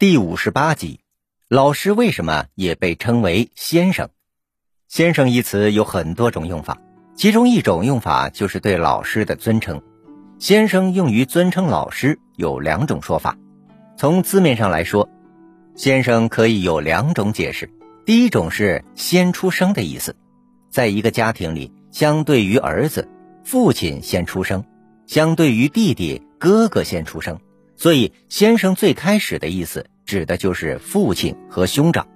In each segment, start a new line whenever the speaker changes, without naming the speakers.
第五十八集，老师为什么也被称为先生？先生一词有很多种用法，其中一种用法就是对老师的尊称。先生用于尊称老师有两种说法。从字面上来说，先生可以有两种解释。第一种是先出生的意思，在一个家庭里，相对于儿子，父亲先出生；相对于弟弟，哥哥先出生。所以，先生最开始的意思指的就是父亲和兄长。《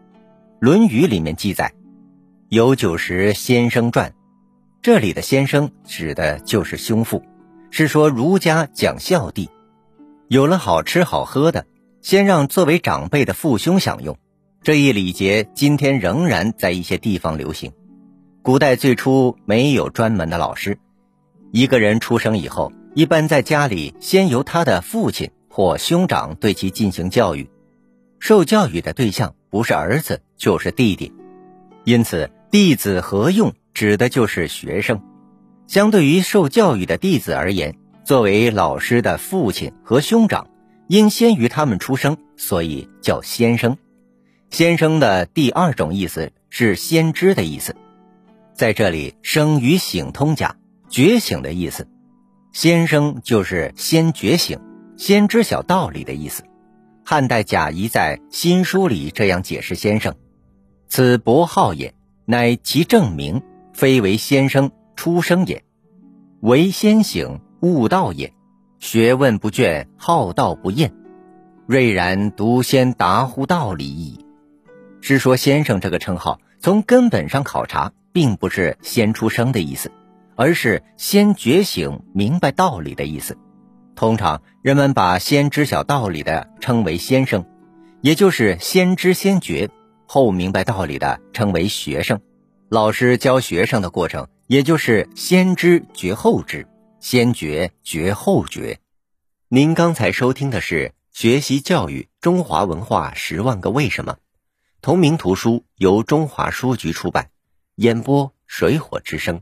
论语》里面记载：“有九十先生传”，这里的先生指的就是兄父，是说儒家讲孝弟。有了好吃好喝的，先让作为长辈的父兄享用。这一礼节今天仍然在一些地方流行。古代最初没有专门的老师，一个人出生以后，一般在家里先由他的父亲。或兄长对其进行教育，受教育的对象不是儿子就是弟弟，因此弟子何用指的就是学生。相对于受教育的弟子而言，作为老师的父亲和兄长，因先于他们出生，所以叫先生。先生的第二种意思是先知的意思，在这里生与醒通假，觉醒的意思，先生就是先觉醒。先知晓道理的意思，汉代贾谊在《新书》里这样解释先生：“此博好也，乃其正名，非为先生出生也，为先醒悟道也。学问不倦，好道不厌，睿然独先达乎道理矣。”是说先生这个称号，从根本上考察，并不是先出生的意思，而是先觉醒明白道理的意思。通常人们把先知晓道理的称为先生，也就是先知先觉后明白道理的称为学生。老师教学生的过程，也就是先知觉后知，先觉觉后觉。您刚才收听的是《学习教育中华文化十万个为什么》，同名图书由中华书局出版，演播水火之声。